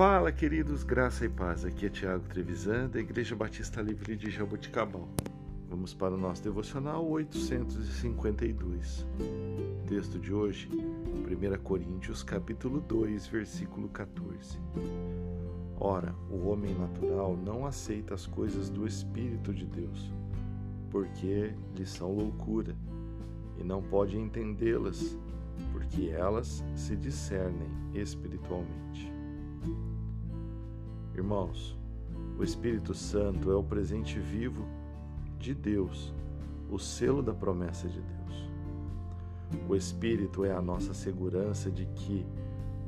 Fala, queridos, graça e paz. Aqui é Tiago Trevisan, da Igreja Batista Livre de Jaboticabal. Vamos para o nosso devocional 852. Texto de hoje, 1 Coríntios, capítulo 2, versículo 14. Ora, o homem natural não aceita as coisas do Espírito de Deus, porque lhes são loucura, e não pode entendê-las, porque elas se discernem espiritualmente. Irmãos, o Espírito Santo é o presente vivo de Deus, o selo da promessa de Deus. O Espírito é a nossa segurança de que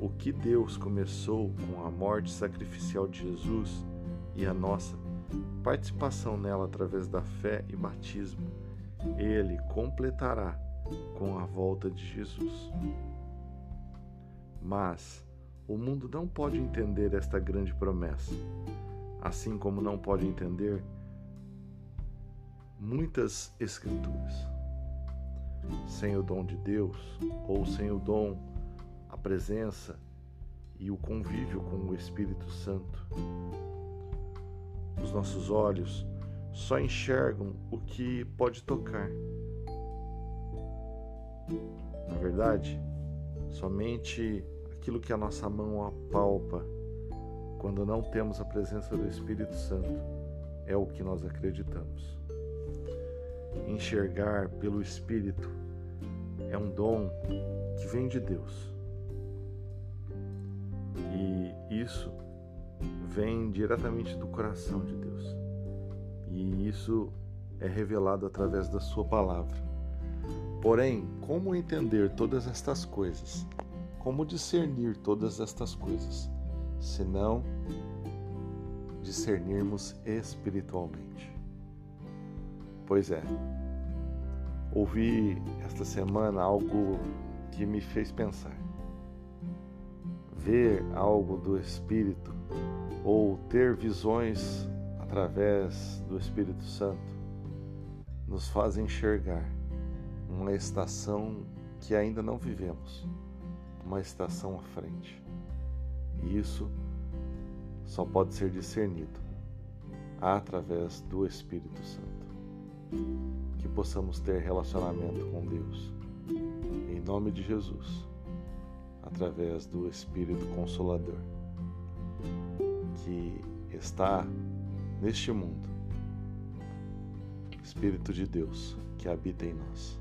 o que Deus começou com a morte sacrificial de Jesus e a nossa participação nela através da fé e batismo, ele completará com a volta de Jesus. Mas o mundo não pode entender esta grande promessa, assim como não pode entender muitas escrituras. Sem o dom de Deus, ou sem o dom, a presença e o convívio com o Espírito Santo, os nossos olhos só enxergam o que pode tocar. Na verdade, somente aquilo que a nossa mão apalpa quando não temos a presença do Espírito Santo é o que nós acreditamos. Enxergar pelo Espírito é um dom que vem de Deus. E isso vem diretamente do coração de Deus. E isso é revelado através da Sua palavra. Porém, como entender todas estas coisas? Como discernir todas estas coisas, se não discernirmos espiritualmente? Pois é, ouvi esta semana algo que me fez pensar. Ver algo do Espírito ou ter visões através do Espírito Santo nos faz enxergar uma estação que ainda não vivemos, uma estação à frente. E isso só pode ser discernido através do Espírito Santo. Que possamos ter relacionamento com Deus, em nome de Jesus, através do Espírito Consolador, que está neste mundo, Espírito de Deus que habita em nós.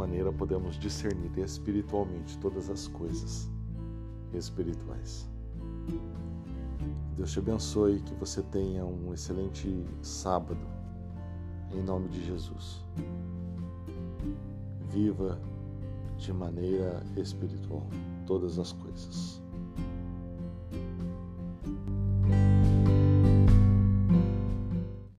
Maneira podemos discernir espiritualmente todas as coisas espirituais. Deus te abençoe, que você tenha um excelente sábado, em nome de Jesus. Viva de maneira espiritual todas as coisas.